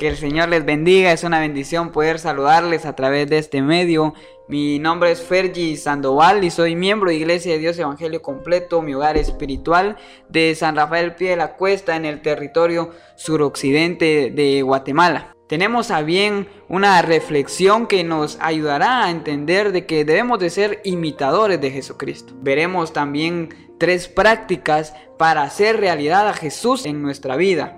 Que el Señor les bendiga, es una bendición poder saludarles a través de este medio. Mi nombre es Fergi Sandoval y soy miembro de Iglesia de Dios Evangelio Completo, mi hogar espiritual de San Rafael Pie de la Cuesta en el territorio suroccidente de Guatemala. Tenemos a bien una reflexión que nos ayudará a entender de que debemos de ser imitadores de Jesucristo. Veremos también tres prácticas para hacer realidad a Jesús en nuestra vida.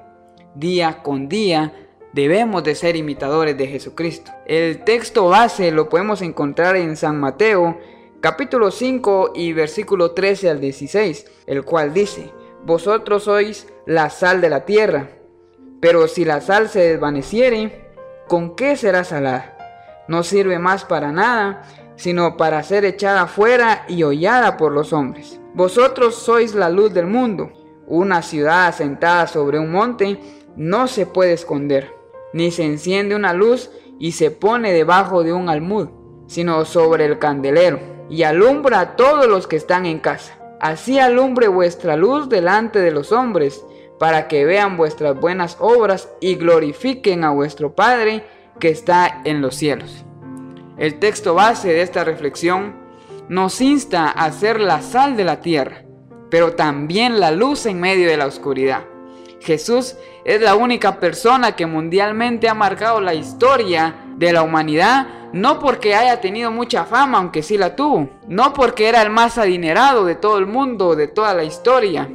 Día con día debemos de ser imitadores de Jesucristo. El texto base lo podemos encontrar en San Mateo capítulo 5 y versículo 13 al 16, el cual dice, Vosotros sois la sal de la tierra, pero si la sal se desvaneciere, ¿con qué será salada? No sirve más para nada, sino para ser echada fuera y hollada por los hombres. Vosotros sois la luz del mundo. Una ciudad asentada sobre un monte no se puede esconder ni se enciende una luz y se pone debajo de un almud, sino sobre el candelero, y alumbra a todos los que están en casa. Así alumbre vuestra luz delante de los hombres, para que vean vuestras buenas obras y glorifiquen a vuestro Padre que está en los cielos. El texto base de esta reflexión nos insta a ser la sal de la tierra, pero también la luz en medio de la oscuridad. Jesús es la única persona que mundialmente ha marcado la historia de la humanidad, no porque haya tenido mucha fama, aunque sí la tuvo, no porque era el más adinerado de todo el mundo, de toda la historia,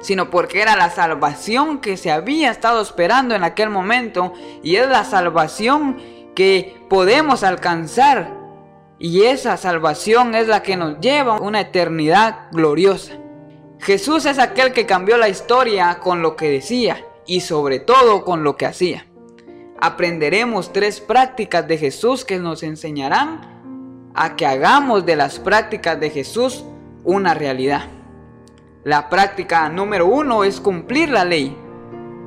sino porque era la salvación que se había estado esperando en aquel momento y es la salvación que podemos alcanzar. Y esa salvación es la que nos lleva a una eternidad gloriosa. Jesús es aquel que cambió la historia con lo que decía y sobre todo con lo que hacía. Aprenderemos tres prácticas de Jesús que nos enseñarán a que hagamos de las prácticas de Jesús una realidad. La práctica número uno es cumplir la ley.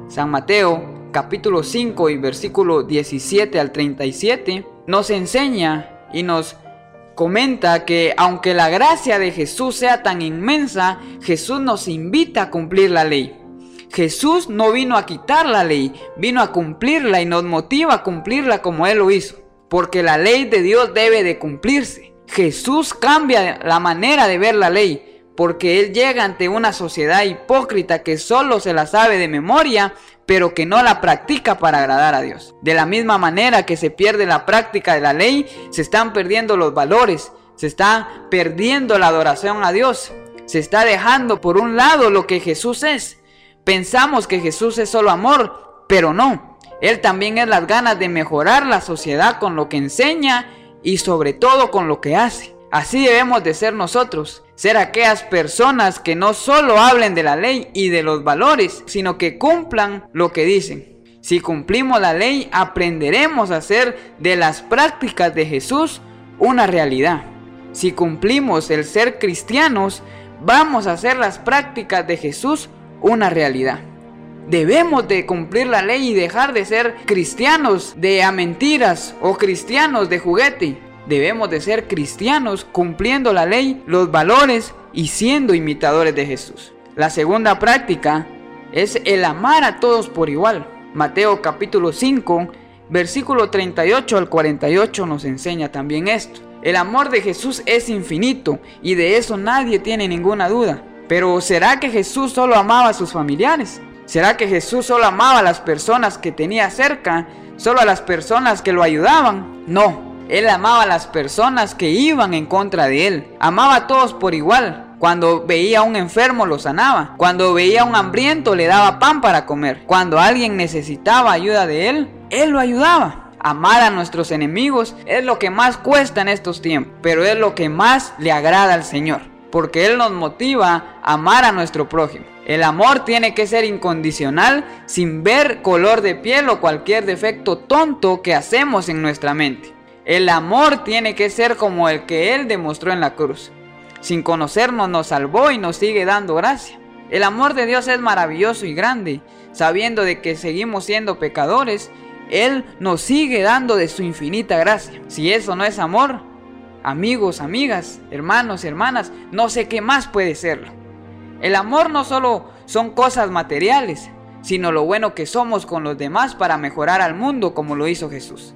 San Mateo capítulo 5 y versículo 17 al 37 nos enseña y nos comenta que aunque la gracia de Jesús sea tan inmensa, Jesús nos invita a cumplir la ley. Jesús no vino a quitar la ley, vino a cumplirla y nos motiva a cumplirla como Él lo hizo. Porque la ley de Dios debe de cumplirse. Jesús cambia la manera de ver la ley, porque Él llega ante una sociedad hipócrita que solo se la sabe de memoria, pero que no la practica para agradar a Dios. De la misma manera que se pierde la práctica de la ley, se están perdiendo los valores, se está perdiendo la adoración a Dios, se está dejando por un lado lo que Jesús es. Pensamos que Jesús es solo amor, pero no. Él también es las ganas de mejorar la sociedad con lo que enseña y sobre todo con lo que hace. Así debemos de ser nosotros, ser aquellas personas que no solo hablen de la ley y de los valores, sino que cumplan lo que dicen. Si cumplimos la ley, aprenderemos a hacer de las prácticas de Jesús una realidad. Si cumplimos el ser cristianos, vamos a hacer las prácticas de Jesús una realidad. Debemos de cumplir la ley y dejar de ser cristianos de a mentiras o cristianos de juguete. Debemos de ser cristianos cumpliendo la ley, los valores y siendo imitadores de Jesús. La segunda práctica es el amar a todos por igual. Mateo capítulo 5, versículo 38 al 48 nos enseña también esto. El amor de Jesús es infinito y de eso nadie tiene ninguna duda. Pero ¿será que Jesús solo amaba a sus familiares? ¿Será que Jesús solo amaba a las personas que tenía cerca? ¿Solo a las personas que lo ayudaban? No, Él amaba a las personas que iban en contra de Él. Amaba a todos por igual. Cuando veía a un enfermo lo sanaba. Cuando veía a un hambriento le daba pan para comer. Cuando alguien necesitaba ayuda de Él, Él lo ayudaba. Amar a nuestros enemigos es lo que más cuesta en estos tiempos, pero es lo que más le agrada al Señor porque Él nos motiva a amar a nuestro prójimo. El amor tiene que ser incondicional sin ver color de piel o cualquier defecto tonto que hacemos en nuestra mente. El amor tiene que ser como el que Él demostró en la cruz. Sin conocernos nos salvó y nos sigue dando gracia. El amor de Dios es maravilloso y grande. Sabiendo de que seguimos siendo pecadores, Él nos sigue dando de su infinita gracia. Si eso no es amor, amigos, amigas, hermanos, hermanas, no sé qué más puede serlo. El amor no solo son cosas materiales, sino lo bueno que somos con los demás para mejorar al mundo como lo hizo Jesús.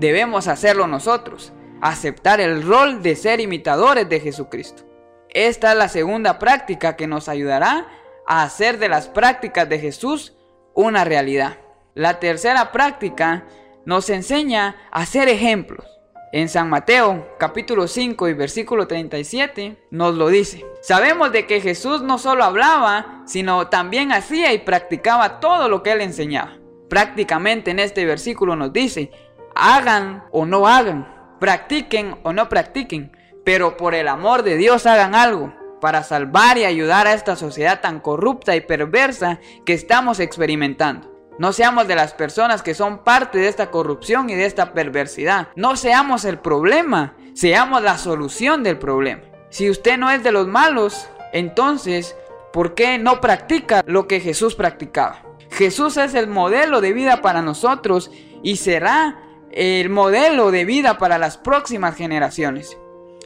Debemos hacerlo nosotros, aceptar el rol de ser imitadores de Jesucristo. Esta es la segunda práctica que nos ayudará a hacer de las prácticas de Jesús una realidad. La tercera práctica nos enseña a ser ejemplos. En San Mateo capítulo 5 y versículo 37 nos lo dice. Sabemos de que Jesús no solo hablaba, sino también hacía y practicaba todo lo que él enseñaba. Prácticamente en este versículo nos dice, hagan o no hagan, practiquen o no practiquen, pero por el amor de Dios hagan algo para salvar y ayudar a esta sociedad tan corrupta y perversa que estamos experimentando. No seamos de las personas que son parte de esta corrupción y de esta perversidad. No seamos el problema, seamos la solución del problema. Si usted no es de los malos, entonces, ¿por qué no practica lo que Jesús practicaba? Jesús es el modelo de vida para nosotros y será el modelo de vida para las próximas generaciones.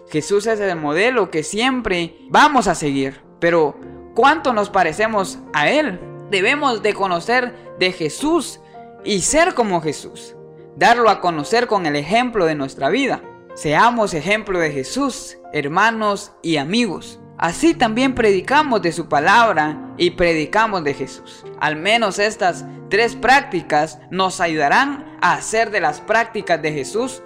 Jesús es el modelo que siempre vamos a seguir, pero ¿cuánto nos parecemos a Él? Debemos de conocer de Jesús y ser como Jesús, darlo a conocer con el ejemplo de nuestra vida. Seamos ejemplo de Jesús, hermanos y amigos. Así también predicamos de su palabra y predicamos de Jesús. Al menos estas tres prácticas nos ayudarán a hacer de las prácticas de Jesús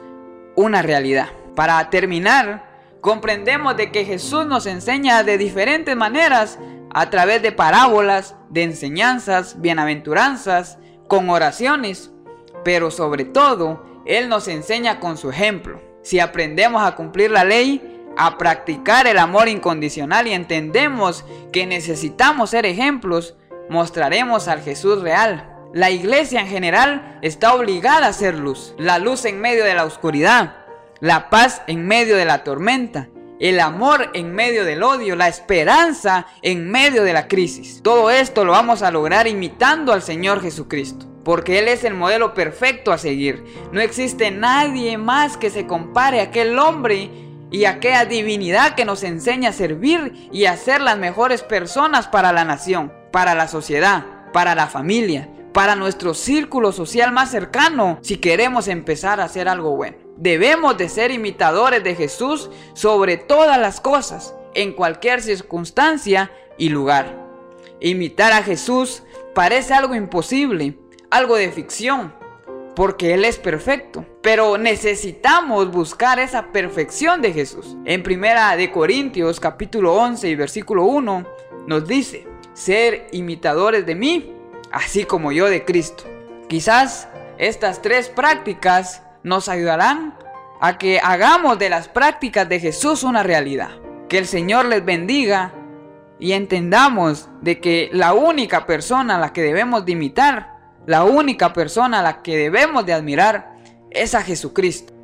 una realidad. Para terminar, comprendemos de que Jesús nos enseña de diferentes maneras a través de parábolas, de enseñanzas, bienaventuranzas, con oraciones, pero sobre todo, Él nos enseña con su ejemplo. Si aprendemos a cumplir la ley, a practicar el amor incondicional y entendemos que necesitamos ser ejemplos, mostraremos al Jesús real. La iglesia en general está obligada a ser luz, la luz en medio de la oscuridad, la paz en medio de la tormenta, el amor en medio del odio, la esperanza en medio de la crisis. Todo esto lo vamos a lograr imitando al Señor Jesucristo. Porque Él es el modelo perfecto a seguir. No existe nadie más que se compare a aquel hombre y aquella divinidad que nos enseña a servir y a ser las mejores personas para la nación, para la sociedad, para la familia, para nuestro círculo social más cercano si queremos empezar a hacer algo bueno. Debemos de ser imitadores de Jesús sobre todas las cosas, en cualquier circunstancia y lugar. Imitar a Jesús parece algo imposible, algo de ficción, porque Él es perfecto. Pero necesitamos buscar esa perfección de Jesús. En primera de Corintios capítulo 11 y versículo 1 nos dice, ser imitadores de mí, así como yo de Cristo. Quizás estas tres prácticas nos ayudarán a que hagamos de las prácticas de Jesús una realidad. Que el Señor les bendiga y entendamos de que la única persona a la que debemos de imitar la única persona a la que debemos de admirar es a Jesucristo.